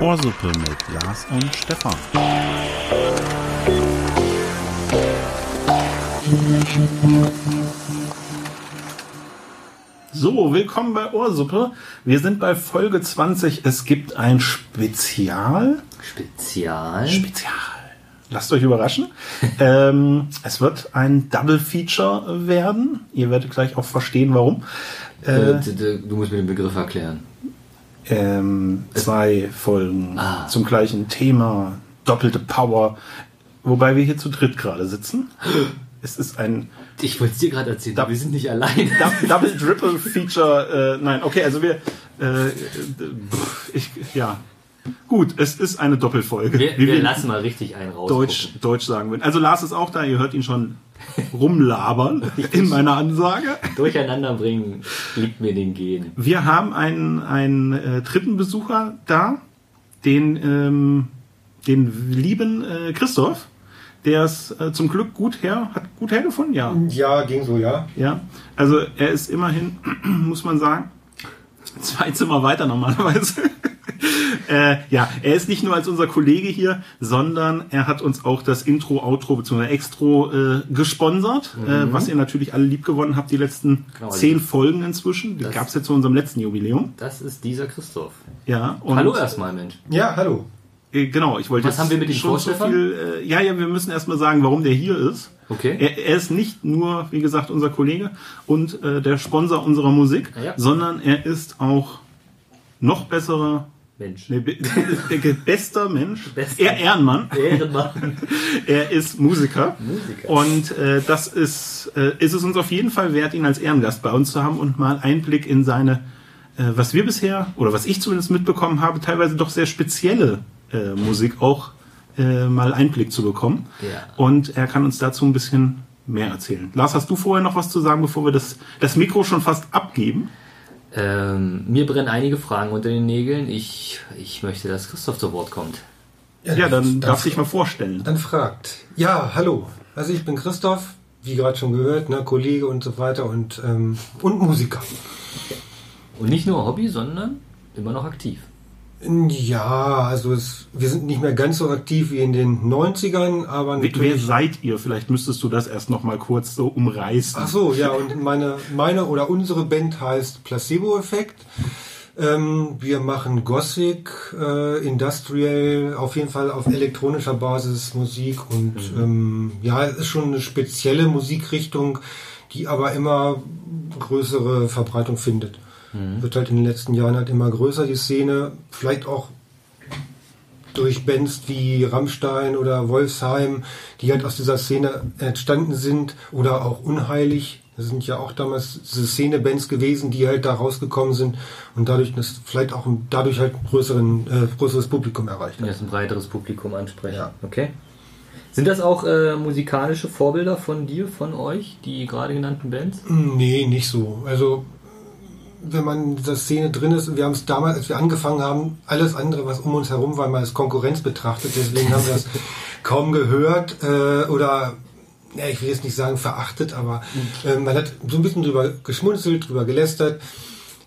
Ohrsuppe mit Lars und Stefan. So, willkommen bei Ohrsuppe. Wir sind bei Folge 20. Es gibt ein Spezial. Spezial. Spezial. Lasst euch überraschen. ähm, es wird ein Double Feature werden. Ihr werdet gleich auch verstehen, warum. Äh, du, du musst mir den Begriff erklären. Ähm, zwei Folgen Ah. zum gleichen Thema, doppelte Power, wobei wir hier zu dritt gerade sitzen. Es ist ein Ich wollte es dir gerade erzählen, wir sind nicht allein. Dou- Double Triple Feature. Äh, nein, okay, also wir, äh, pff, ich, ja, gut, es ist eine Doppelfolge. Wir, wie wir lassen mal richtig einen raus. Deutsch, Deutsch sagen würden. Also Lars ist auch da, ihr hört ihn schon rumlabern in meiner Ansage. Durcheinander bringen liegt mir den Gen. Wir haben einen, einen äh, dritten Besucher da, den, ähm, den lieben äh, Christoph, der es äh, zum Glück gut her, hat gut hergefunden, ja. Ja, ging so, ja. Ja, also er ist immerhin, muss man sagen, zwei Zimmer weiter normalerweise. äh, ja, er ist nicht nur als unser Kollege hier, sondern er hat uns auch das Intro, Outro bzw. Extro äh, gesponsert, äh, was ihr natürlich alle lieb gewonnen habt, die letzten Genau. zehn Folgen inzwischen. Die Das- gab es jetzt zu unserem letzten Jubiläum. Das ist dieser Christoph. Ja, und Hallo erstmal, Mensch. Ja, hallo. Äh, Genau, ich wollte Was jetzt haben wir mit ihm schon so viel. Äh, ja, ja, wir müssen erstmal sagen, warum der hier ist. Okay. Er, er ist nicht nur, wie gesagt, unser Kollege und äh, der Sponsor unserer Musik, Ja. sondern er ist auch noch besserer, Mensch. nee, der bester Mensch, Bester. er Ehrenmann. Ehrenmann. Er ist Musiker. Musiker. Und äh, das ist, äh, ist es uns auf jeden Fall wert, ihn als Ehrengast bei uns zu haben und mal Einblick in seine, äh, was wir bisher, oder was ich zumindest mitbekommen habe, teilweise doch sehr spezielle äh, Musik auch äh, mal Einblick zu bekommen. Ja. Und er kann uns dazu ein bisschen mehr erzählen. Lars, hast du vorher noch was zu sagen, bevor wir das, das Mikro schon fast abgeben? Ähm, mir brennen einige Fragen unter den Nägeln. Ich, ich möchte, dass Christoph zu Wort kommt. Ja, dann darfst du dich mal vorstellen. Dann fragt. Ja, hallo. Also ich bin Christoph, wie gerade schon gehört, ne, Kollege und so weiter und, ähm, und Musiker. Und nicht nur Hobby, sondern immer noch aktiv. Ja, also es, wir sind nicht mehr ganz so aktiv wie in den 90ern, aber Wer, wer natürlich... seid ihr? Vielleicht müsstest du das erst noch mal kurz so umreißen. Ach so, ja, und meine, meine oder unsere Band heißt Placebo Effekt. Ähm, wir machen Gothic, äh, Industrial, auf jeden Fall auf elektronischer Basis Musik und ähm, ja, es ist schon eine spezielle Musikrichtung, die aber immer größere Verbreitung findet. Wird halt in den letzten Jahren halt immer größer, die Szene. Vielleicht auch durch Bands wie Rammstein oder Wolfsheim, die halt aus dieser Szene entstanden sind oder auch Unheilig. Das sind ja auch damals diese Szene-Bands gewesen, die halt da rausgekommen sind und dadurch das vielleicht auch dadurch halt ein größeren, äh, größeres Publikum erreicht hat. Jetzt ein breiteres Publikum ansprechen. Ja. Okay. Sind das auch äh, musikalische Vorbilder von dir, von euch, die gerade genannten Bands? Nee, nicht so. Also wenn man in dieser Szene drin ist, wir haben es damals, als wir angefangen haben, alles andere, was um uns herum war, mal als Konkurrenz betrachtet. Deswegen haben wir das kaum gehört äh, oder, ja, ich will jetzt nicht sagen verachtet, aber äh, man hat so ein bisschen drüber geschmunzelt, drüber gelästert.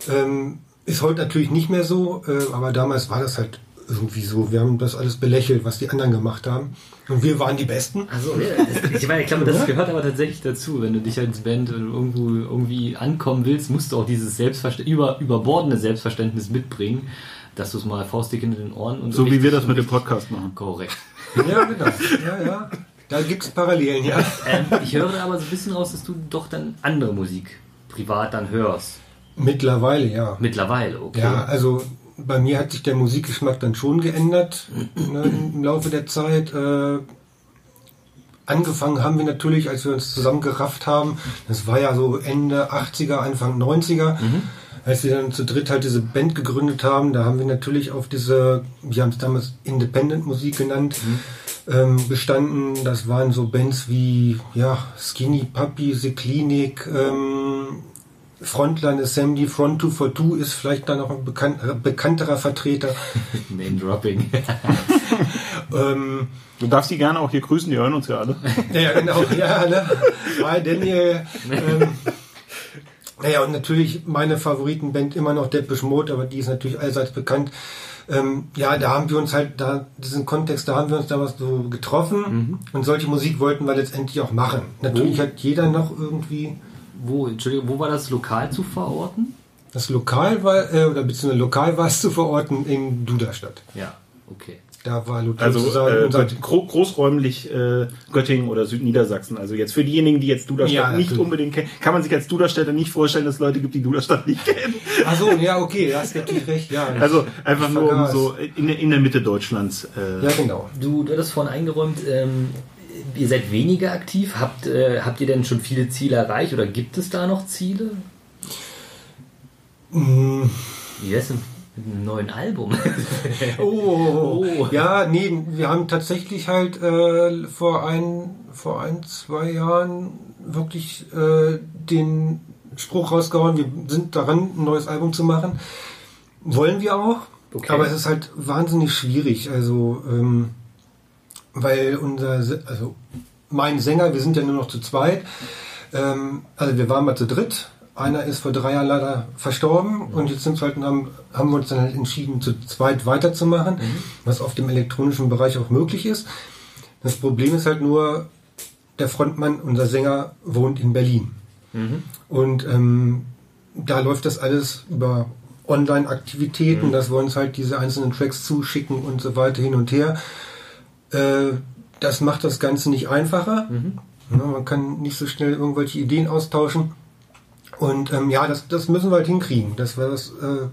Ähm, ist heute natürlich nicht mehr so, äh, aber damals war das halt irgendwie so. Wir haben das alles belächelt, was die anderen gemacht haben. Und wir waren die Besten. Also, ja, das, ich meine, ich glaube, das gehört aber tatsächlich dazu. Wenn du dich als Band irgendwo irgendwie ankommen willst, musst du auch dieses Selbstverständnis, über, überbordene Selbstverständnis mitbringen, dass du es mal faustdick in den Ohren und So wie wir das mit dem Podcast machen. Korrekt. Ja, genau. Ja, ja. Da gibt's Parallelen, ja. Ähm, ich höre aber so ein bisschen raus, dass du doch dann andere Musik privat dann hörst. Mittlerweile, ja. Mittlerweile, okay. Ja, also bei mir hat sich der Musikgeschmack dann schon geändert ne, im Laufe der Zeit. Äh, angefangen haben wir natürlich, als wir uns zusammengerafft haben. Das war ja so Ende 80er, Anfang 90er. Als wir dann zu dritt halt diese Band gegründet haben, da haben wir natürlich auf diese, wir haben es damals Independent Musik genannt, ähm, bestanden. Das waren so Bands wie ja, Skinny Puppy, The Clinic, ähm, Frontline Assembly, Front 242 ist vielleicht dann noch ein bekannt, äh, bekannterer Vertreter. Name Dropping. ähm, Du darfst die gerne auch hier grüßen, die hören uns ja alle. ja, ja, genau. Ja, ne? Hi Daniel. Ähm, Naja, und natürlich meine Favoritenband immer noch Depeche Mode, aber die ist natürlich allseits bekannt. Ähm, ja, da haben wir uns halt, da diesen Kontext, da haben wir uns damals so getroffen mhm. und solche Musik wollten wir letztendlich auch machen. Natürlich wo? hat jeder noch irgendwie. Wo, Entschuldigung, wo war das lokal zu verorten? Das Lokal war, äh, oder beziehungsweise lokal war es zu verorten in Duderstadt. Ja, okay. Da war Luther also äh, gro großräumlich äh, Göttingen oder Südniedersachsen. Also jetzt für diejenigen, die jetzt Duderstadt ja, nicht unbedingt kennen, kann man sich als Duderstädter nicht vorstellen, dass es Leute gibt, die Duderstadt nicht kennen. Achso, ja, okay, da hast natürlich recht. Ja, also einfach nur um so in, in der Mitte Deutschlands. Äh ja, genau. Du, du hattest vorhin eingeräumt, ähm, ihr seid weniger aktiv. Habt, äh, habt ihr denn schon viele Ziele erreicht oder gibt es da noch Ziele? Mm. Wie ist denn mit einem neuen Album. oh, oh, ja, nee, wir haben tatsächlich halt äh, vor ein, vor ein, zwei Jahren wirklich äh, den Spruch rausgehauen, wir sind daran, ein neues Album zu machen. Wollen wir auch, okay. aber es ist halt wahnsinnig schwierig, also ähm, weil unser, also mein Sänger, wir sind ja nur noch zu zweit, ähm, also wir waren mal zu dritt, einer ist vor drei Jahren leider verstorben und jetzt sind halt, haben, haben wir uns dann halt entschieden, zu zweit weiterzumachen, mhm. was auf dem elektronischen Bereich auch möglich ist. Das Problem ist halt nur, der Frontmann, unser Sänger, wohnt in Berlin. Mhm. Und ähm, da läuft das alles über Online-Aktivitäten, mhm. dass wir uns halt diese einzelnen Tracks zuschicken und so weiter hin und her. Äh, das macht das Ganze nicht einfacher. Mhm. Ja, man kann nicht so schnell irgendwelche Ideen austauschen. Und ähm, ja, das, das müssen wir halt hinkriegen. Das, das äh,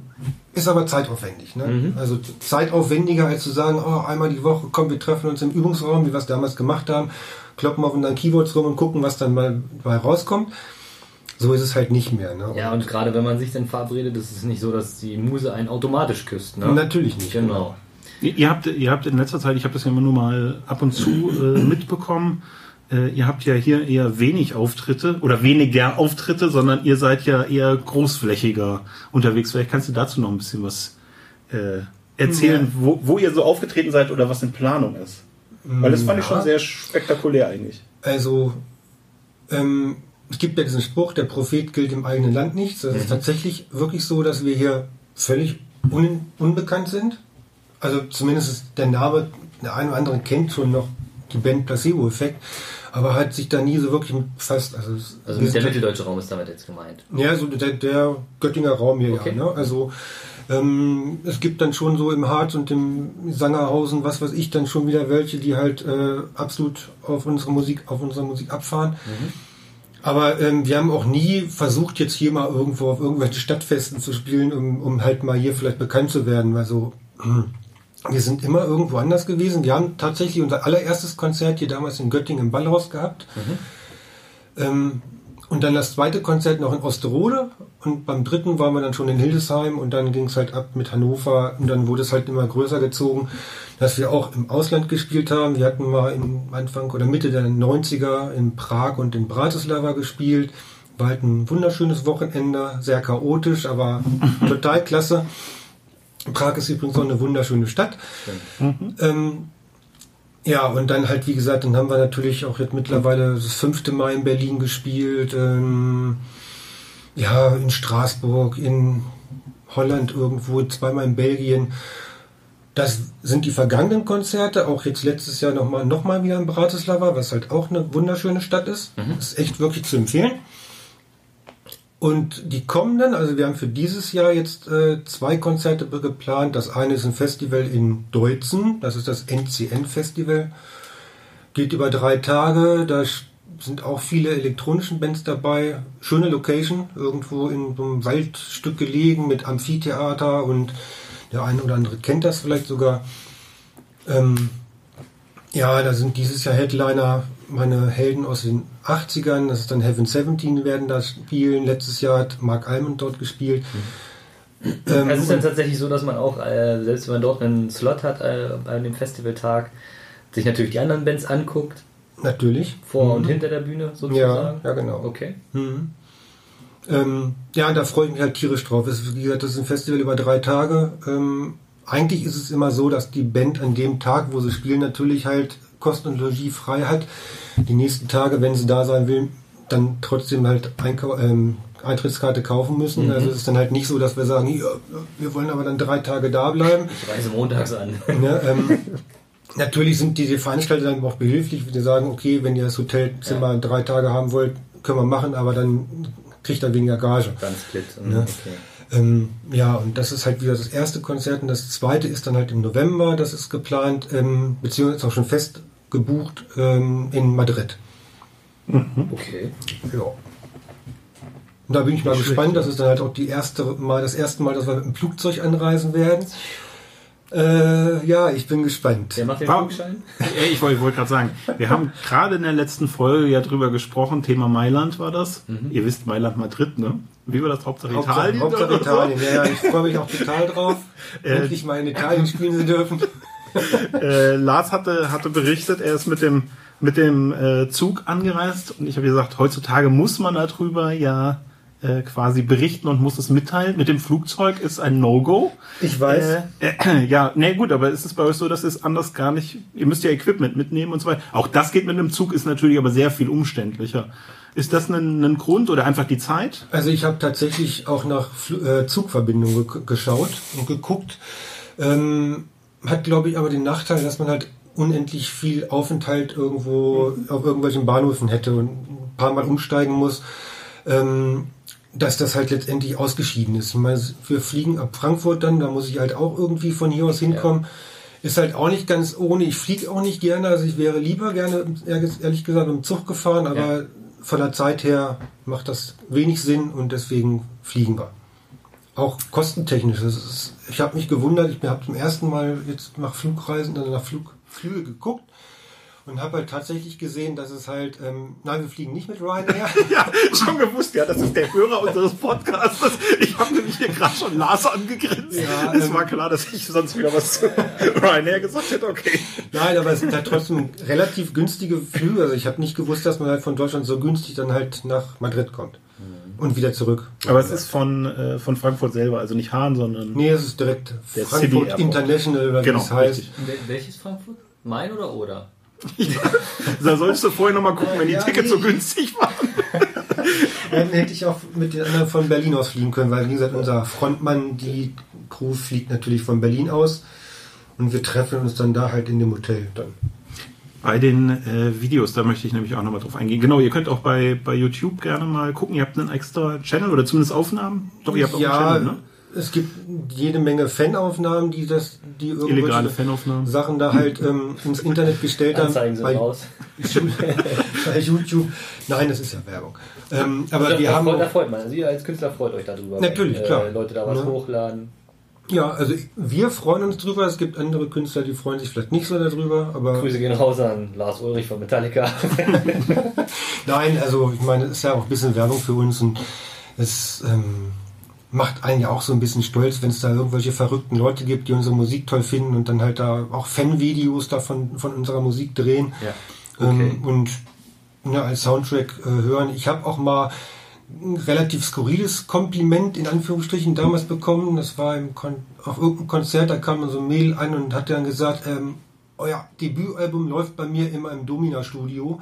ist aber zeitaufwendig. Ne? Mhm. Also zeitaufwendiger als zu sagen, oh, einmal die Woche, komm, wir treffen uns im Übungsraum, wie wir es damals gemacht haben, kloppen auf unseren Keyboards rum und gucken, was dann mal, mal rauskommt. So ist es halt nicht mehr. Ne? Ja, und gerade wenn man sich dann verabredet, ist es nicht so, dass die Muse einen automatisch küsst. Ne? Natürlich nicht. Genau. genau. Ihr habt, ihr habt in letzter Zeit, ich habe das ja immer nur mal ab und zu äh, mitbekommen, äh, ihr habt ja hier eher wenig Auftritte oder weniger Auftritte, sondern ihr seid ja eher großflächiger unterwegs. Vielleicht kannst du dazu noch ein bisschen was äh, erzählen, ja. wo, wo ihr so aufgetreten seid oder was in Planung ist. Weil das fand ja. ich schon sehr spektakulär eigentlich. Also, ähm, es gibt ja diesen Spruch, der Prophet gilt im eigenen Land nichts. Das mhm. ist tatsächlich wirklich so, dass wir hier völlig un unbekannt sind. Also zumindest der Name, der eine oder andere kennt schon noch die Band Placebo-Effekt aber hat sich da nie so wirklich befasst. Also, also der mitteldeutsche Raum ist damit jetzt gemeint. Ja, so der, der Göttinger Raum hier, okay. ja. Ne? Also ähm, es gibt dann schon so im Harz und im Sangerhausen, was weiß ich, dann schon wieder welche, die halt äh, absolut auf unsere Musik, auf unsere Musik abfahren. Mhm. Aber ähm, wir haben auch nie versucht, jetzt hier mal irgendwo auf irgendwelche Stadtfesten zu spielen, um, um halt mal hier vielleicht bekannt zu werden. Also wir sind immer irgendwo anders gewesen. Wir haben tatsächlich unser allererstes Konzert hier damals in Göttingen im Ballhaus gehabt. Mhm. Ähm, und dann das zweite Konzert noch in Osterode. Und beim dritten waren wir dann schon in Hildesheim und dann ging es halt ab mit Hannover. Und dann wurde es halt immer größer gezogen, dass wir auch im Ausland gespielt haben. Wir hatten mal im Anfang oder Mitte der 90er in Prag und in Bratislava gespielt. War halt ein wunderschönes Wochenende, sehr chaotisch, aber total klasse. Prag ist übrigens auch eine wunderschöne Stadt. Mhm. Ähm, ja, und dann halt, wie gesagt, dann haben wir natürlich auch jetzt mittlerweile das fünfte Mal in Berlin gespielt. Ähm, ja, in Straßburg, in Holland irgendwo, zweimal in Belgien. Das sind die vergangenen Konzerte, auch jetzt letztes Jahr nochmal noch mal wieder in Bratislava, was halt auch eine wunderschöne Stadt ist. Mhm. ist echt wirklich zu empfehlen. Und die kommenden, also wir haben für dieses Jahr jetzt äh, zwei Konzerte geplant. Das eine ist ein Festival in Deutzen, das ist das NCN-Festival. Geht über drei Tage, da sind auch viele elektronischen Bands dabei. Schöne Location, irgendwo in so einem Waldstück gelegen mit Amphitheater und der eine oder andere kennt das vielleicht sogar. Ähm, ja, da sind dieses Jahr Headliner meine Helden aus den 80ern, das ist dann Heaven 17, werden da spielen. Letztes Jahr hat Mark Almond dort gespielt. Mhm. Ähm, es ist dann tatsächlich so, dass man auch, äh, selbst wenn man dort einen Slot hat äh, bei dem Festivaltag, sich natürlich die anderen Bands anguckt. Natürlich. Vor mhm. und hinter der Bühne sozusagen. Ja, ja genau. Okay. Mhm. Ähm, ja, da freue ich mich halt tierisch drauf. Es, wie gesagt, das ist ein Festival über drei Tage. Ähm, eigentlich ist es immer so, dass die Band an dem Tag, wo sie spielen, natürlich halt Kosten und Logie frei hat. Die nächsten Tage, wenn sie da sein will, dann trotzdem halt Einkau ähm, Eintrittskarte kaufen müssen. Also es ist dann halt nicht so, dass wir sagen, ja, wir wollen aber dann drei Tage da bleiben. Ich reise montags an. Ne, ähm, natürlich sind diese Veranstalter dann auch behilflich, wenn die sagen, okay, wenn ihr das Hotelzimmer drei Tage haben wollt, können wir machen, aber dann kriegt er weniger Gage. Ganz split. Ne? Okay. Ähm, ja, und das ist halt wieder das erste Konzert und das zweite ist dann halt im November, das ist geplant, ähm, beziehungsweise ist auch schon fest gebucht ähm, in Madrid. Okay. Ja. Und da bin ich mal gespannt, das ist dann halt auch die erste Mal, das erste Mal, dass wir mit dem Flugzeug anreisen werden. Äh, ja, ich bin gespannt. Wer macht den Warum- Flugschein? Ich wollte wollte gerade sagen, wir haben gerade in der letzten Folge ja drüber gesprochen, Thema Mailand war das. Ihr wisst Mailand Madrid, ne? Wie war das? Hauptsache Hauptsache, Italien? Hauptsache so? Italien. Ja, ja, ich freue mich auch total drauf, Äh, endlich mal in Italien spielen zu dürfen. Äh, Lars hatte, hatte berichtet, er ist mit dem, mit dem äh, Zug angereist und ich habe gesagt, heutzutage muss man darüber ja äh, quasi berichten und muss es mitteilen. Mit dem Flugzeug ist ein No-Go. Ich weiß. Äh, äh, ja, nee, gut, aber ist es bei euch so, dass es anders gar nicht, ihr müsst ja Equipment mitnehmen und so weiter. Auch das geht mit einem Zug, ist natürlich aber sehr viel umständlicher. Ist das ein, ein Grund oder einfach die Zeit? Also ich habe tatsächlich auch nach Fl äh, Zugverbindungen ge geschaut und geguckt. Ähm, hat, glaube ich, aber den Nachteil, dass man halt unendlich viel Aufenthalt irgendwo auf irgendwelchen Bahnhöfen hätte und ein paar Mal umsteigen muss. Ähm, dass das halt letztendlich ausgeschieden ist. Ich meine, wir fliegen ab Frankfurt dann, da muss ich halt auch irgendwie von hier aus hinkommen. Ist halt auch nicht ganz ohne. Ich fliege auch nicht gerne, also ich wäre lieber gerne, ehrlich gesagt, im Zug gefahren, aber Ja. von der Zeit her macht das wenig Sinn und deswegen fliegen wir. Auch kostentechnisch. Das ist, ich habe mich gewundert, ich habe zum ersten Mal jetzt nach Flugreisen, dann nach Flugflüge geguckt und habe halt tatsächlich gesehen, dass es halt, ähm, nein, wir fliegen nicht mit Ryanair. Ja, schon gewusst, ja, das ist der Hörer unseres Podcasts. Ich habe nämlich hier gerade schon Lars angegrinst. Ja, es ähm, war klar, dass ich sonst wieder was zu Ryanair gesagt hätte. Okay. Nein, aber es sind halt trotzdem relativ günstige Flüge. Also ich habe nicht gewusst, dass man halt von Deutschland so günstig dann halt nach Madrid kommt. Und wieder zurück. Aber es ist von, äh, von Frankfurt selber, also nicht Hahn, sondern Nee, es ist direkt Der Frankfurt. International, oder wie Genau, es heißt. Welches Frankfurt? Mein oder oder? da solltest du vorher nochmal gucken, wenn die Ja, Tickets so nee. günstig waren. Dann hätte ich auch mit den anderen von Berlin aus fliegen können, weil wie gesagt, unser Frontmann, die Crew fliegt natürlich von Berlin aus. Und wir treffen uns dann da halt in dem Hotel dann. Bei den äh, Videos, da möchte ich nämlich auch nochmal drauf eingehen. Genau, ihr könnt auch bei, bei YouTube gerne mal gucken. Ihr habt einen extra Channel oder zumindest Aufnahmen. Doch, ihr habt auch ja, einen Channel, ne? es gibt jede Menge Fanaufnahmen, die das, die irgendwelche Fanaufnahmen. Sachen da halt ähm, ins Internet gestellt haben. Anzeigen sind bei, raus. bei YouTube. Nein, das ist ja Werbung. Ähm, aber da, wir da, haben freut- da auch, freut man. Also ihr als Künstler freut euch darüber. Natürlich, wenn, klar. Äh, Leute da was Ja. hochladen. Ja, also wir freuen uns drüber. Es gibt andere Künstler, die freuen sich vielleicht nicht so darüber, aber Grüße gehen raus an Lars Ulrich von Metallica. Nein, also ich meine, es ist ja auch ein bisschen Werbung für uns und es ähm, macht einen ja auch so ein bisschen stolz, wenn es da irgendwelche verrückten Leute gibt, die unsere Musik toll finden und dann halt da auch Fanvideos davon von unserer Musik drehen Ja, okay. ähm, und ne, als Soundtrack äh, hören. Ich habe auch mal ein relativ skurriles Kompliment in Anführungsstrichen damals bekommen. Das war im Kon auf irgendeinem Konzert, da kam so ein Mail an und hat dann gesagt, ähm, euer Debütalbum läuft bei mir immer im Domina-Studio.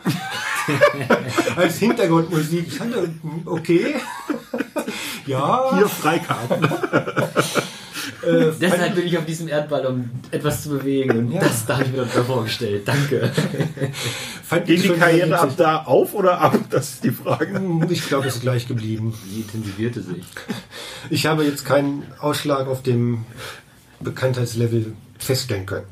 Als Hintergrundmusik. Ich hm, okay. ja. Hier Freikarten. Äh, Deshalb bin ich auf diesem Erdball, um etwas zu bewegen. Und Ja. das da habe ich mir darunter vorgestellt. Danke. fand Geht ich die Karriere ab da auf oder ab? Das ist die Frage. Hm, Ich glaube, es ist gleich geblieben. Wie intensivierte sich. Ich habe jetzt keinen Ausschlag auf dem Bekanntheitslevel feststellen können.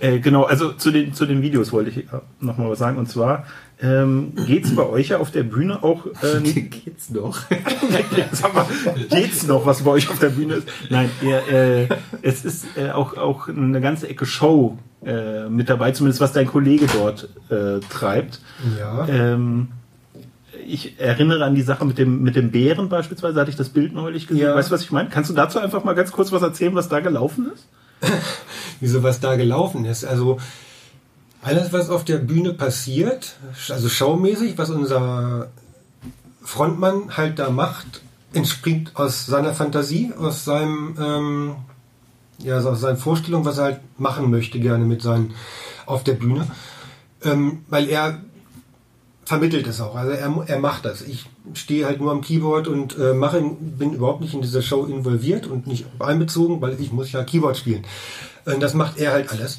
Äh, genau, also zu den, zu den Videos wollte ich nochmal was sagen. Und zwar ähm, geht es bei euch ja auf der Bühne auch äh, Geht's noch? Mal, geht's noch, was bei euch auf der Bühne ist? Nein, ihr, äh, es ist äh, auch, auch eine ganze Ecke Show äh, mit dabei, zumindest was dein Kollege dort äh, treibt. Ja. Ähm, ich erinnere an die Sache mit dem, mit dem Bären beispielsweise, hatte ich das Bild neulich gesehen. Ja. Weißt du, was ich meine? Kannst du dazu einfach mal ganz kurz was erzählen, was da gelaufen ist? wieso was da gelaufen ist. Also alles, was auf der Bühne passiert, also schaumäßig, was unser Frontmann halt da macht, entspringt aus seiner Fantasie, aus seinem, ähm, ja, aus seinen Vorstellungen, was er halt machen möchte gerne mit seinen auf der Bühne, ähm, weil er vermittelt es auch. Also er, er macht das. Ich stehe halt nur am Keyboard und äh, mache, bin überhaupt nicht in dieser Show involviert und nicht einbezogen, weil ich muss ja Keyboard spielen. Und das macht er halt alles.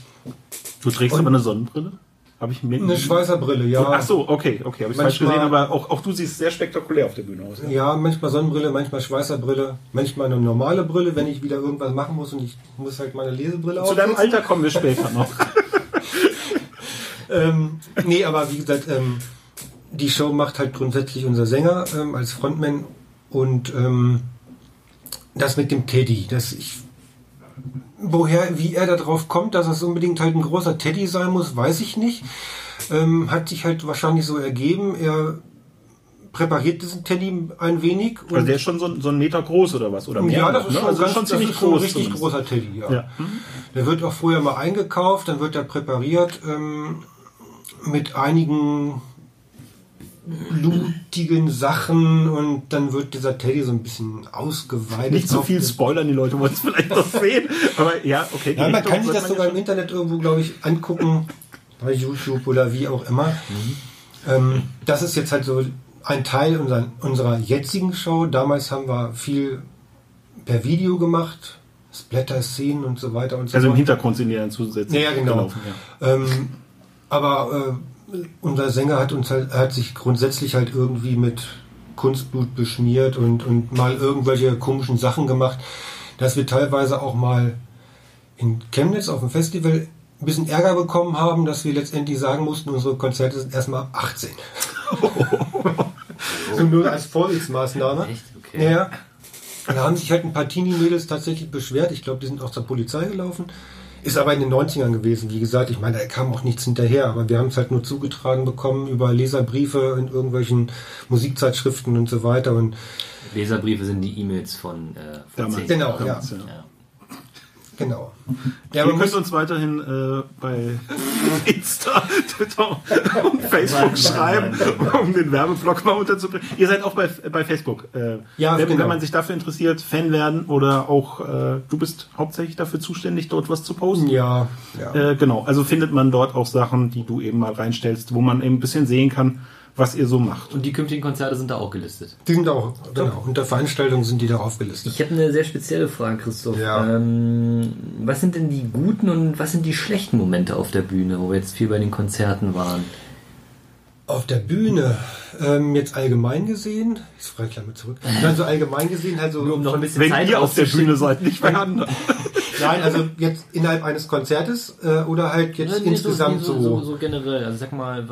Du trägst Und- aber eine Sonnenbrille? Habe ich mir Eine Schweißerbrille, ja. Ach so, okay, okay, habe ich falsch Manchmal- gesehen, aber auch, auch du siehst sehr spektakulär auf der Bühne aus. Ja? Ja, manchmal Sonnenbrille, manchmal Schweißerbrille, manchmal eine normale Brille, wenn ich wieder irgendwas machen muss und ich muss halt meine Lesebrille Zu deinem. Alter kommen wir später noch. Ähm, nee, aber wie gesagt, ähm, die Show macht halt grundsätzlich unser Sänger ähm, als Frontman und ähm, das mit dem Teddy, dass ich woher, wie er da drauf kommt, dass es unbedingt halt ein großer Teddy sein muss, weiß ich nicht. Ähm, hat sich halt wahrscheinlich so ergeben. Er präpariert diesen Teddy ein wenig und Also der ist schon so, ein- so ein Meter groß oder was? Oder mehr ja, das ist ne? schon, also ganz, schon ziemlich das ist groß. ein richtig zumindest. großer Teddy, ja. Ja. Der wird auch vorher mal eingekauft, dann wird er präpariert ähm, mit einigen blutigen Sachen und dann wird dieser Teddy so ein bisschen ausgeweitet. Nicht auf viel spoilern, die Leute wollen es vielleicht noch sehen. Aber ja, okay. Ja, man Richtung kann sich das sogar im Internet irgendwo, glaube ich, angucken, bei YouTube oder wie auch immer. Mhm. Ähm, das ist jetzt halt so ein Teil unserer, unserer jetzigen Show. Damals haben wir viel per Video gemacht, Splatter-Szenen und so weiter und so Also im. Hintergrund sind die dann zusätzlich Ja, ja, genau. gelaufen. Ja. Ähm, aber äh, unser Sänger hat uns halt, hat sich grundsätzlich halt irgendwie mit Kunstblut beschmiert und, und mal irgendwelche komischen Sachen gemacht, dass wir teilweise auch mal in Chemnitz auf dem Festival ein bisschen Ärger bekommen haben, dass wir letztendlich sagen mussten, unsere Konzerte sind erstmal ab 18. so nur als Vorsichtsmaßnahme. Echt? Okay. Ja. Da haben sich halt ein paar Teenie-Mädels tatsächlich beschwert. Ich glaube, die sind auch zur Polizei gelaufen. Ist aber in den 90ern gewesen. Wie gesagt, ich meine, da kam auch nichts hinterher. Aber wir haben es halt nur zugetragen bekommen über Leserbriefe in irgendwelchen Musikzeitschriften und so weiter. Und Leserbriefe sind die E-Mails von, äh, von Damals. Genau, Damals, Ja. Genau. Ja, Ihr könnt uns weiterhin äh, bei Insta, Twitter und Facebook schreiben, um den Werbeblock mal unterzubringen. Ihr seid auch bei, bei Facebook. Äh, Ja, wenn, genau. wenn man sich dafür interessiert, Fan werden oder auch, äh, du bist hauptsächlich dafür zuständig, dort was zu posten. ja, ja. Äh, genau, also findet man dort auch Sachen, die du eben mal reinstellst, wo man eben ein bisschen sehen kann, was ihr so macht. Und die künftigen Konzerte sind da auch gelistet. Die sind auch, genau. Unter Veranstaltungen sind die da aufgelistet. Ich habe eine sehr spezielle Frage, Christoph. Ja. Ähm, was sind denn die guten und was sind die schlechten Momente auf der Bühne, wo wir jetzt viel bei den Konzerten waren? Auf der Bühne, ähm, jetzt allgemein gesehen, ich frage gleich mal zurück, also allgemein gesehen, also Nur um noch ein bisschen Wenn Zeit ihr auf der. Bühne seid, nicht bei anderen. Nein, also jetzt innerhalb eines Konzertes äh, oder halt jetzt Ja, nee, insgesamt so, so, so, so generell. Also sag mal,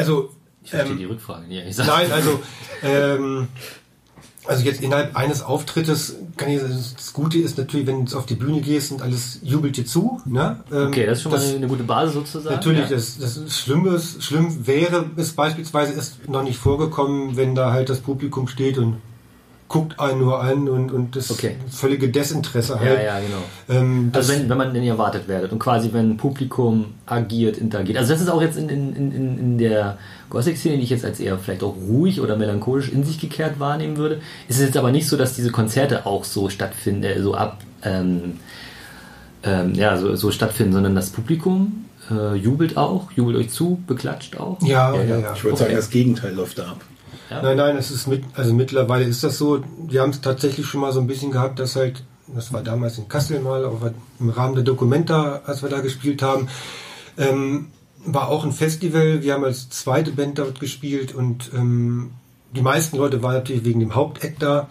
Also, ich verstehe ähm, die Rückfrage. Ja, ich nein, also, ähm, also jetzt innerhalb eines Auftrittes kann ich, das Gute ist natürlich, wenn du auf die Bühne gehst und alles jubelt dir zu, ne? Ähm, Okay, das ist schon mal eine, gute Basis sozusagen. Natürlich, ja. das, das ist Schlimmes, schlimm wäre es beispielsweise ist noch nicht vorgekommen, wenn da halt das Publikum steht und guckt einen nur an und, und das Okay. völlige Desinteresse Ja, halt. ja, genau. Ähm, Also wenn, wenn man denn erwartet werdet und quasi wenn Publikum agiert, interagiert. Also das ist auch jetzt in, in, in, in der Gothic-Szene, die ich jetzt als eher vielleicht auch ruhig oder melancholisch in sich gekehrt wahrnehmen würde. Ist es jetzt aber nicht so, dass diese Konzerte auch so stattfinden, äh, so ab, ähm, ähm, ja, so, so stattfinden, sondern das Publikum äh, jubelt auch, jubelt euch zu, beklatscht auch. ja, ja, ja. Ich würde sagen, das Gegenteil läuft da ab. Nein, nein, es ist mit, also mittlerweile ist das so. Wir haben es tatsächlich schon mal so ein bisschen gehabt, dass halt, das war damals in Kassel mal, auch im Rahmen der Documenta, als wir da gespielt haben, ähm, war auch ein Festival. Wir haben als zweite Band dort gespielt und ähm, die meisten Leute waren natürlich wegen dem Haupteck da.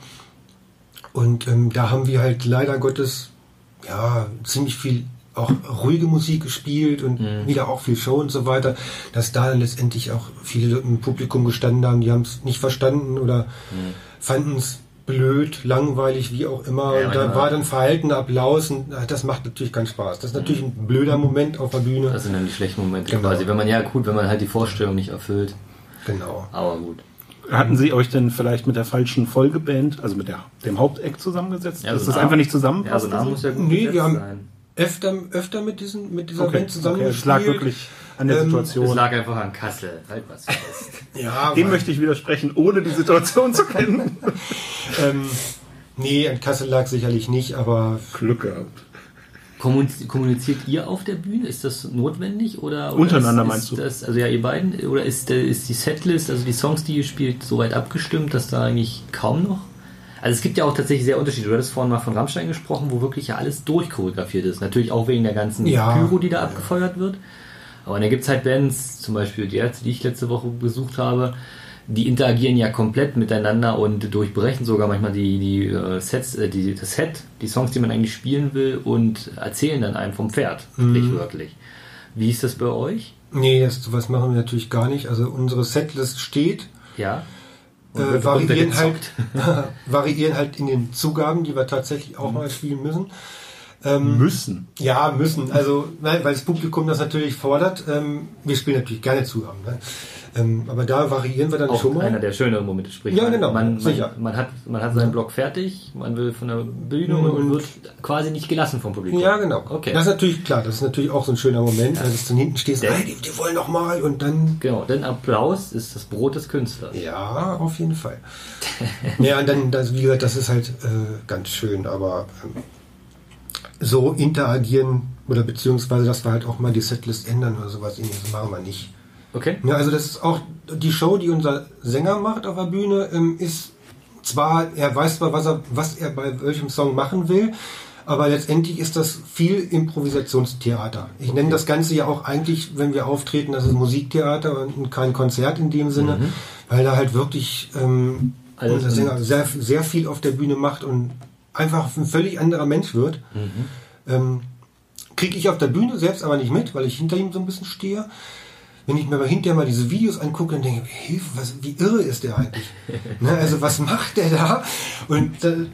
Und ähm, da haben wir halt leider Gottes ja ziemlich viel auch ruhige Musik gespielt und wieder auch viel Show und so weiter, dass da dann letztendlich auch viele im Publikum gestanden haben, die haben es nicht verstanden oder fanden es blöd, langweilig, wie auch immer. Ja, und da manchmal- war dann verhaltener Applaus und äh, das macht natürlich keinen Spaß. Das ist natürlich ein blöder Moment auf der Bühne. Das sind dann die schlechten Momente Genau. quasi. Wenn man, ja gut, wenn man halt die Vorstellung nicht erfüllt. Genau. Aber gut. Hatten Sie euch denn vielleicht mit der falschen Folgeband, also mit der, dem Haupteck zusammengesetzt? Ja, dass so das nah- einfach nicht Ja, zusammenpasst? so nah muss ja gut Nee, wir haben sein. Öfter, öfter mit, diesen, mit dieser okay, Band zusammen okay. Es lag wirklich an der Ähm, Situation. Es lag einfach an Kassel. Halt was fest. Ja, Dem weil- möchte ich widersprechen, ohne die Situation zu kennen. ähm, nee, an Kassel lag sicherlich nicht, aber Glück gehabt. Kommuniziert ihr auf der Bühne? Ist das notwendig oder, oder untereinander ist, meinst ist du? Das, also ja, ihr beiden oder ist, ist die Setlist, also die Songs, die ihr spielt, soweit abgestimmt, dass da eigentlich kaum noch? Also es gibt ja auch tatsächlich sehr Unterschiede. Du hattest vorhin mal von Rammstein gesprochen, wo wirklich ja alles durchchoreografiert ist. Natürlich auch wegen der ganzen Ja. Pyro, die da abgefeuert wird. Aber dann gibt es halt Bands, zum Beispiel die Ärzte, die ich letzte Woche besucht habe, die interagieren ja komplett miteinander und durchbrechen sogar manchmal die, die äh, Sets, äh, die, das Set, die Songs, die man eigentlich spielen will und erzählen dann einem vom Pferd, sprichwörtlich. Wie ist das bei euch? Nee, das, sowas machen wir natürlich gar nicht. Also unsere Setlist steht, Ja? Äh, variieren, halt, variieren halt in den Zugaben, die wir tatsächlich auch mal spielen müssen. Müssen. Ja, müssen. Also, nein, weil das Publikum das natürlich fordert. Ähm, wir spielen natürlich gerne Zugaben. Ne? Ähm, aber da variieren wir dann Auch schon mal. einer der schöneren Momente. Sprich, Ja, genau, Man, man, sicher. man, hat, man hat seinen Block fertig, man will von der Bühne Mhm, und, und- wird quasi nicht gelassen vom Publikum. Ja, genau. Okay. Das ist natürlich klar. Das ist natürlich auch so ein schöner Moment, wenn du dann hinten stehst, Der- hey, die, die wollen noch mal und dann Genau, denn Applaus ist das Brot des Künstlers. Ja, auf jeden Fall. ja, und dann, das, wie gesagt, das ist halt äh, ganz schön, aber ähm, so interagieren oder beziehungsweise, dass wir halt auch mal die Setlist ändern oder sowas, ähnliches machen wir nicht. Okay? Ja, also das ist auch die Show, die unser Sänger macht auf der Bühne, ähm, ist zwar, er weiß zwar, was er, was er bei welchem Song machen will, aber letztendlich ist das viel Improvisationstheater. Ich nenne das Ganze ja auch eigentlich, wenn wir auftreten, das ist Musiktheater und kein Konzert in dem Sinne, weil da halt wirklich ähm, Alles unser Sänger sehr, sehr viel auf der Bühne macht und einfach ein völlig anderer Mensch wird. Ähm, Kriege ich auf der Bühne selbst aber nicht mit, weil ich hinter ihm so ein bisschen stehe. Wenn ich mir aber hinterher mal diese Videos angucke, dann denke ich, Hilfe, was, wie irre ist der eigentlich? ne, also was macht der da? Und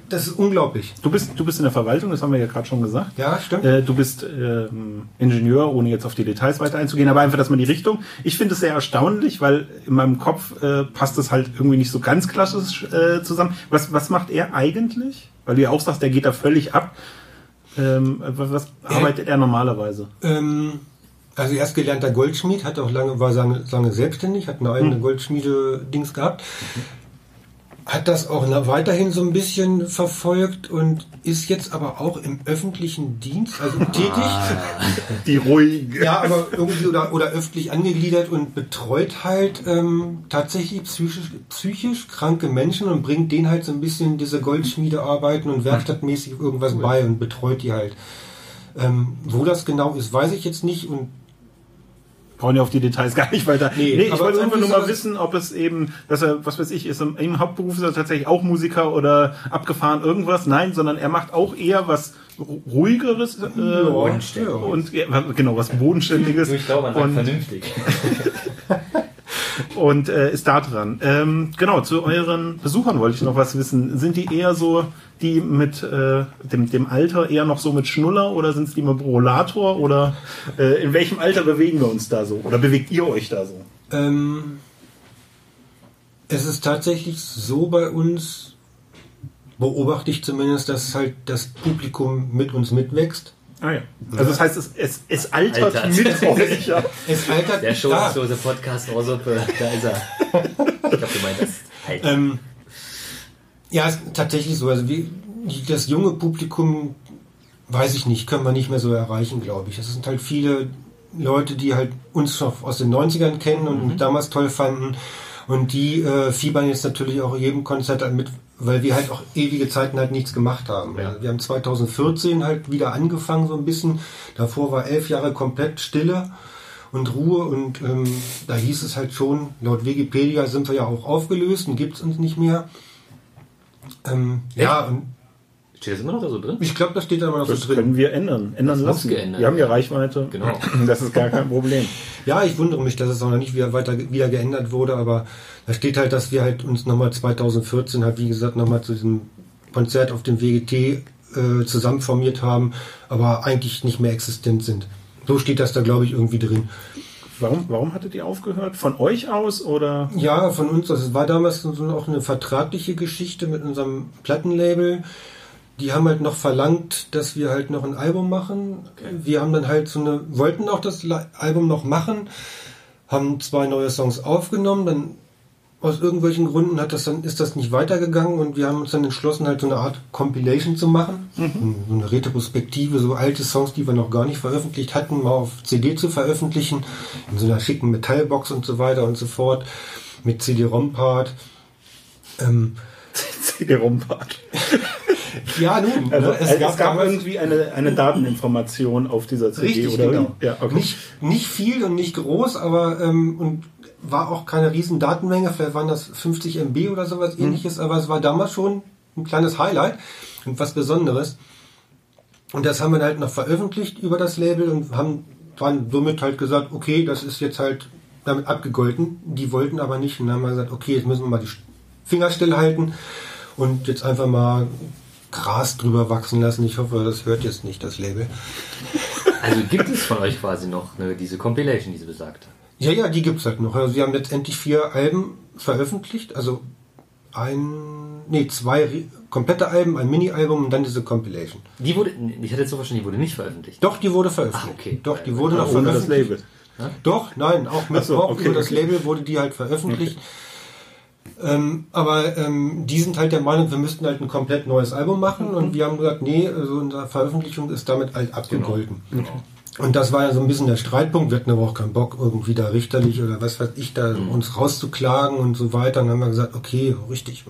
das ist unglaublich. Du bist, du bist in der Verwaltung, das haben wir ja gerade schon gesagt. Ja, stimmt. Äh, du bist ähm, Ingenieur, ohne jetzt auf die Details weiter einzugehen, aber einfach, dass man die Richtung. Ich finde es sehr erstaunlich, weil in meinem Kopf äh, passt es halt irgendwie nicht so ganz klassisch äh, zusammen. Was, was macht er eigentlich? Weil du ja auch sagst, der geht da völlig ab. Ähm, was was arbeitet er normalerweise? Ähm, also er ist gelernter Goldschmied, hat auch lange, war lange, lange selbstständig, hat eine eigene Goldschmiede-Dings gehabt. Hat das auch weiterhin so ein bisschen verfolgt und ist jetzt aber auch im öffentlichen Dienst, also tätig. Die ruhige. Ja, aber irgendwie oder, oder öffentlich angegliedert und betreut halt ähm, tatsächlich psychisch, psychisch kranke Menschen und bringt denen halt so ein bisschen diese Goldschmiedearbeiten und werkstattmäßig irgendwas bei und betreut die halt. Ähm, wo das genau ist, weiß ich jetzt nicht und brauchen ja auf die Details gar nicht weiter. Nee, Nee, ich wollte einfach nur mal so- wissen, ob es eben, dass er, was weiß ich, ist im, im Hauptberuf ist er tatsächlich auch Musiker oder abgefahren irgendwas. Nein, sondern er macht auch eher was Ru- ruhigeres äh, und ja, genau was bodenständiges Ich glaube, man sagt und, vernünftig. und äh, ist da dran. Ähm, genau, zu euren Besuchern wollte ich noch was wissen. Sind die eher so die mit äh, dem, dem Alter eher noch so mit Schnuller oder sind es die mit Rollator oder äh, in welchem Alter bewegen wir uns da so oder bewegt ihr euch da so? Ähm, es ist tatsächlich so bei uns, beobachte ich zumindest, dass halt das Publikum mit uns mitwächst. Ah ja. Also das heißt, es, es, es altert Altert. mit euch. Ja. Es altert Der schoßlose Podcast Rosuppe, da ist er. Ich glaube, du meinst das. Halt. Ähm, ja, es ist tatsächlich so. Also wie, das junge Publikum, weiß ich nicht, können wir nicht mehr so erreichen, glaube ich. Es sind halt viele Leute, die halt uns schon aus den 90ern kennen und Mhm. damals toll fanden. Und die äh, fiebern jetzt natürlich auch jedem Konzert mit, weil wir halt auch ewige Zeiten halt nichts gemacht haben. Ja. Wir haben 2014 halt wieder angefangen so ein bisschen. Davor war elf Jahre komplett Stille und Ruhe und ähm, da hieß es halt schon, laut Wikipedia sind wir ja auch aufgelöst und gibt es uns nicht mehr. Ähm, ja, und Steht das immer noch da so drin? ich glaube, das steht da immer noch Das so drin. können wir ändern, ändern Das lassen. geändert wir haben ja. Reichweite. Genau. Das ist gar kein Problem. Ja, ich wundere mich, dass es auch noch nicht wieder weiter wieder geändert wurde, aber da steht halt, dass wir halt uns nochmal 2014 halt, wie gesagt, nochmal zu diesem Konzert auf dem WGT äh, zusammen formiert haben, aber eigentlich nicht mehr existent sind. So steht das da, glaube ich, irgendwie drin. Warum, warum hattet ihr aufgehört? Von euch aus oder? Ja, von uns, das war damals so auch eine vertragliche Geschichte mit unserem Plattenlabel. Die haben halt noch verlangt, dass wir halt noch ein Album machen. Wir haben dann halt so eine, wollten auch das Album noch machen, haben zwei neue Songs aufgenommen, dann aus irgendwelchen Gründen hat das dann, ist das nicht weitergegangen und wir haben uns dann entschlossen, halt so eine Art Compilation zu machen. Mhm. So eine Retrospektive, so alte Songs, die wir noch gar nicht veröffentlicht hatten, mal auf CD zu veröffentlichen. In so einer schicken Metallbox und so weiter und so fort. Mit CD-ROM-Part. Ähm, CD-ROM-Part. Ja, nun. Also, ne? es, also gab, es gab irgendwie eine, eine Dateninformation auf dieser CD. Richtig, oder genau. Ja, okay. nicht, nicht viel und nicht groß, aber ähm, und war auch keine riesen Datenmenge, vielleicht waren das 50 MB oder sowas mhm. ähnliches, aber es war damals schon ein kleines Highlight und was Besonderes. Und das haben wir halt noch veröffentlicht über das Label und haben dann somit halt gesagt, okay, das ist jetzt halt damit abgegolten. Die wollten aber nicht und dann haben wir gesagt, okay, jetzt müssen wir mal die Finger stillhalten und jetzt einfach mal Gras drüber wachsen lassen. Ich hoffe, das hört jetzt nicht das Label. Also gibt es von euch quasi noch ne, diese Compilation, die sie besagt? Ja, ja, die gibt es halt noch. Also sie haben letztendlich vier Alben veröffentlicht, also ein, nee, zwei komplette Alben, ein Mini-Album und dann diese Compilation. Die wurde, ich hatte jetzt so verstanden, die wurde nicht veröffentlicht. Doch, die wurde veröffentlicht. Ach, okay. Doch, die wurde noch veröffentlicht. Das Label. Ja? Doch, nein, auch mit so, okay, über das okay. Label wurde die halt veröffentlicht. Okay. Ähm, aber ähm, die sind halt der Meinung, wir müssten halt ein komplett neues Album machen mhm. und wir haben gesagt, nee, also unsere Veröffentlichung ist damit halt abgegolten. Genau. genau. Und das war ja so ein bisschen der Streitpunkt. Wir hatten aber auch keinen Bock, irgendwie da richterlich oder was weiß ich, da mhm. uns rauszuklagen und so weiter. Und dann haben wir gesagt, okay, richtig.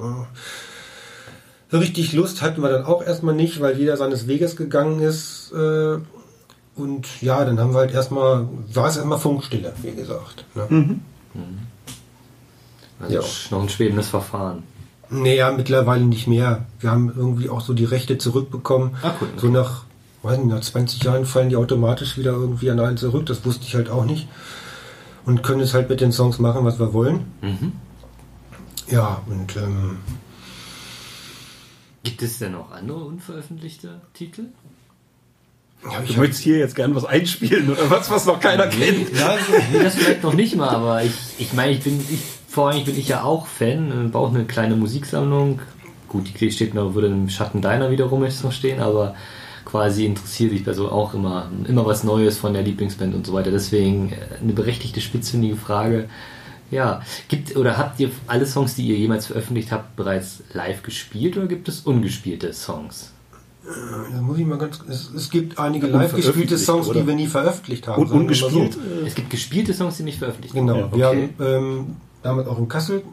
So richtig Lust hatten wir dann auch erstmal nicht, weil jeder seines Weges gegangen ist. Äh, und ja, dann haben wir halt erstmal, war es erstmal Funkstille, wie gesagt. Ne? Mhm. mhm. Also ja. noch ein schwebendes Verfahren. Naja, mittlerweile nicht mehr. Wir haben irgendwie auch so die Rechte zurückbekommen. Ach, gut, okay. So nach weiß nicht, nach 20 Jahren fallen die automatisch wieder irgendwie an einen zurück. Das wusste ich halt auch nicht. Und können es halt mit den Songs machen, was wir wollen. Mhm. Ja, und ähm, Gibt es denn noch andere unveröffentlichte Titel? Ja, du möchtest hier jetzt gerne was einspielen oder was, was noch keiner kennt. Ja, das vielleicht noch nicht mal, aber ich, ich meine, ich bin, ich, vorrangig bin ich ja auch Fan, äh, auch eine kleine Musiksammlung. Gut, die steht noch, würde im Schatten deiner wiederum jetzt noch stehen, aber quasi interessiert sich also auch immer, immer was Neues von der Lieblingsband und so weiter. Deswegen äh, eine berechtigte, spitzfindige Frage. Ja, gibt oder habt ihr alle Songs, die ihr jemals veröffentlicht habt, bereits live gespielt oder gibt es ungespielte Songs? Da muss ich mal ganz. Es, es gibt einige live gespielte Songs, oder? die wir nie veröffentlicht haben. Und ungespielt? So. Es gibt gespielte Songs, die nicht veröffentlicht genau. Genau. Ja, okay. Wir haben ähm, damit auch in Kassel,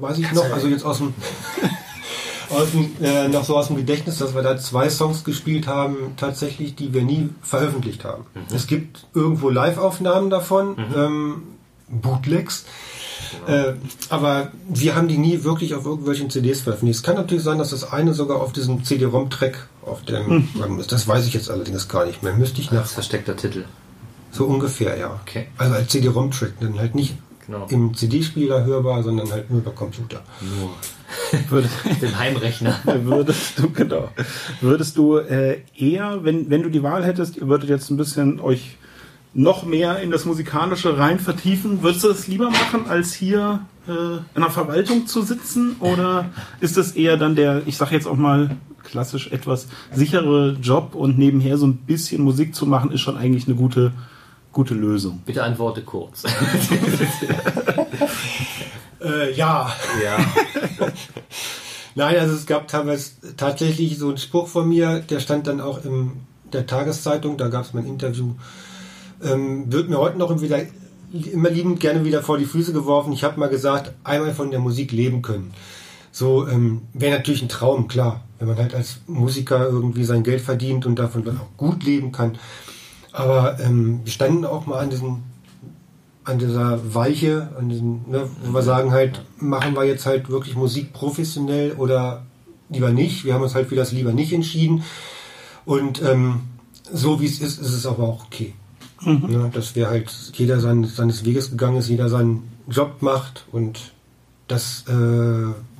weiß ich Kassel. noch, also jetzt aus dem aus dem, äh, noch so aus dem Gedächtnis, dass wir da zwei Songs gespielt haben, tatsächlich, die wir nie veröffentlicht haben. Mhm. Es gibt irgendwo Live-Aufnahmen davon, mhm. ähm, Bootlegs. Genau. Äh, aber wir haben die nie wirklich auf irgendwelchen CDs veröffentlicht. Es kann natürlich sein, dass das eine sogar auf diesem CD-ROM-Track auf dem mhm. ist. Das weiß ich jetzt allerdings gar nicht mehr. Müsste ich nach. Als versteckter Titel. So ungefähr, ja. Okay. Also als CD-ROM-Track, dann halt nicht genau. im CD-Spieler hörbar, sondern halt nur über Computer. Nur. Würdest, den Heimrechner. Würdest du, genau. Würdest du äh, eher, wenn, wenn du die Wahl hättest, ihr würdet jetzt ein bisschen euch noch mehr in das Musikalische rein vertiefen, würdest du das lieber machen, als hier äh, in der Verwaltung zu sitzen? Oder ist das eher dann der, ich sage jetzt auch mal klassisch etwas sichere Job und nebenher so ein bisschen Musik zu machen, ist schon eigentlich eine gute, gute Lösung? Bitte antworte kurz. Äh, ja. Ja. Nein, also es gab teilweise tatsächlich so einen Spruch von mir, der stand dann auch in der Tageszeitung, da gab es mein Interview. Ähm, wird mir heute noch wieder immer liebend gerne wieder vor die Füße geworfen. Ich habe mal gesagt, einmal von der Musik leben können. So ähm, wäre natürlich ein Traum, klar, wenn man halt als Musiker irgendwie sein Geld verdient und davon dann auch gut leben kann. Aber ähm, wir standen auch mal an diesem an dieser Weiche, an diesem, ne, wo wir sagen halt, machen wir jetzt halt wirklich Musik professionell oder lieber nicht. Wir haben uns halt für das lieber nicht entschieden. Und ähm, so wie es ist, ist es aber auch okay. Mhm. Ne, dass wir halt jeder sein, seines Weges gegangen ist, jeder seinen Job macht und dass äh,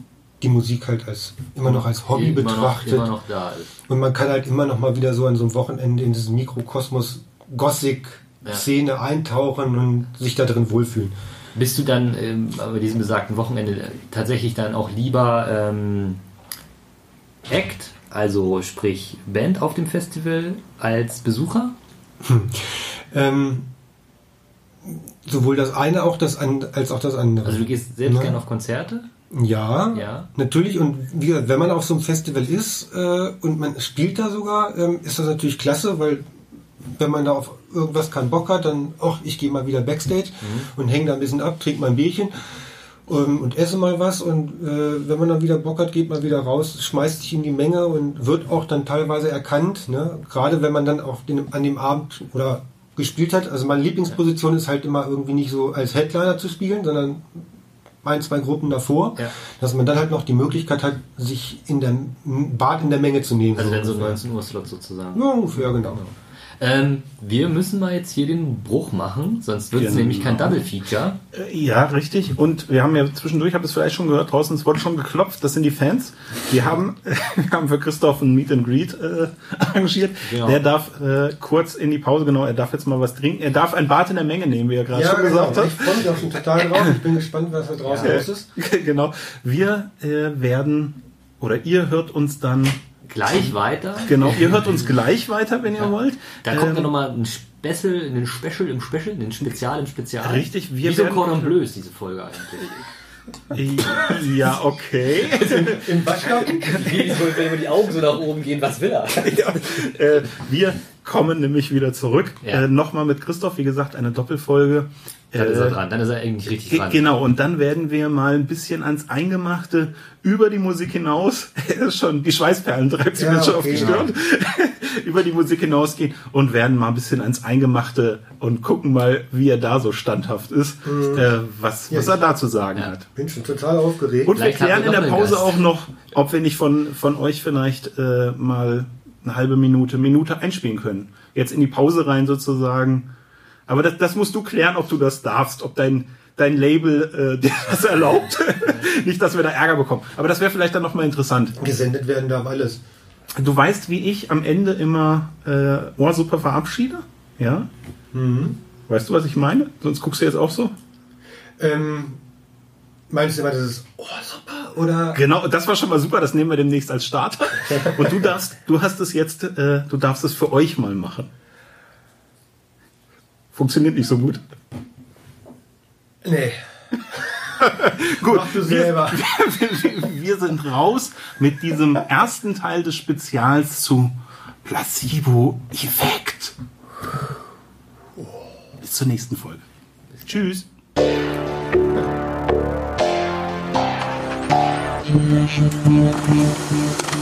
die Musik halt als immer noch als Hobby immer betrachtet. Noch, immer noch da ist. Und man kann halt immer noch mal wieder so an so einem Wochenende in diesem Mikrokosmos Gothic ja. Eintauchen und sich da drin wohlfühlen. Bist du dann ähm, bei diesem besagten Wochenende tatsächlich dann auch lieber ähm, Act, also sprich Band auf dem Festival, als Besucher? Hm. Ähm, sowohl das eine auch das an, als auch das andere. Also du gehst selbst Ja. gerne auf Konzerte? Ja, Ja. natürlich. Und wie gesagt, wenn man auf so einem Festival ist äh, und man spielt da sogar, ähm, ist das natürlich klasse, weil wenn man da auf irgendwas keinen Bock hat, dann, ach, ich gehe mal wieder Backstage und hänge da ein bisschen ab, trinke mein Bierchen ähm, und esse mal was. Und äh, wenn man dann wieder Bock hat, geht man wieder raus, schmeißt sich in die Menge und wird auch dann teilweise erkannt. Ne? Gerade wenn man dann auf den, an dem Abend oder gespielt hat. Also meine Lieblingsposition ist halt immer irgendwie nicht so als Headliner zu spielen, sondern ein, zwei Gruppen davor, Ja. dass man dann halt noch die Möglichkeit hat, sich in der Bad in der Menge zu nehmen. Also dann so ungefähr. 19 Uhr Slot sozusagen. Ja, ungefähr, genau. Ähm, wir müssen mal jetzt hier den Bruch machen, sonst wird es Genau. nämlich kein Double Feature. Äh, Ja, richtig. Und wir haben ja zwischendurch, habt ihr es vielleicht schon gehört, draußen, es wurde schon geklopft, das sind die Fans. Wir haben, wir haben für Christoph ein Meet and Greet äh, arrangiert. Genau. Der darf äh, kurz in die Pause, genau, er darf jetzt mal was trinken. Er darf ein Bad in der Menge nehmen, wie er gerade Ja, schon genau. gesagt Ich freue mich auch schon total drauf. Ich bin gespannt, was da draußen los ist. hat. genau. Wir äh, werden, oder ihr hört uns dann, Gleich weiter. genau, ihr hört uns gleich weiter, wenn ihr wollt. Da kommt Ähm, dann nochmal ein Special, ein Special im Special, ein Spezial im Spezial. Richtig, wir Wie so werden- Cordon Bleu ist diese Folge eigentlich. Ja, okay. Im Waschgarten? wenn immer die Augen so nach oben gehen, was will er? ja, äh, wir kommen nämlich wieder zurück. Ja. Äh, Nochmal mit Christoph, wie gesagt, eine Doppelfolge. Dann ist er Äh, dran, dann ist er eigentlich richtig dran. Genau, und dann werden wir mal ein bisschen ans Eingemachte über die Musik hinaus, schon, die Schweißperlen treibt sich Ja, mir schon okay, auf die Stirn, über die Musik hinausgehen und werden mal ein bisschen ans Eingemachte und gucken mal, wie er da so standhaft ist, äh, was, was er da zu sagen Ja. hat. Bin schon total aufgeregt. Und wir Vielleicht haben klären wir in der Pause auch noch, ob wir nicht von, von euch vielleicht äh, mal eine halbe Minute, Minute einspielen können. Jetzt in die Pause rein sozusagen. Aber das, das musst du klären, ob du das darfst, ob dein, dein Label äh, dir das erlaubt. nicht, dass wir da Ärger bekommen. Aber das wäre vielleicht dann nochmal interessant. Gesendet werden darf alles. Du weißt, wie ich am Ende immer äh, Ohrsuppe verabschiede? Ja? Weißt du, was ich meine? Sonst guckst du jetzt auch so. Ähm, meinst du immer, das ist oh, super? Oder Genau, das war schon mal super, das nehmen wir demnächst als Starter. Und du darfst, du hast es jetzt, äh, du darfst es für euch mal machen. Funktioniert nicht so gut. Nee. Gut, Mach du selber. wir, wir sind raus mit diesem ersten Teil des Spezials zu Placebo-Effekt. Bis zur nächsten Folge. Tschüss. Thank you.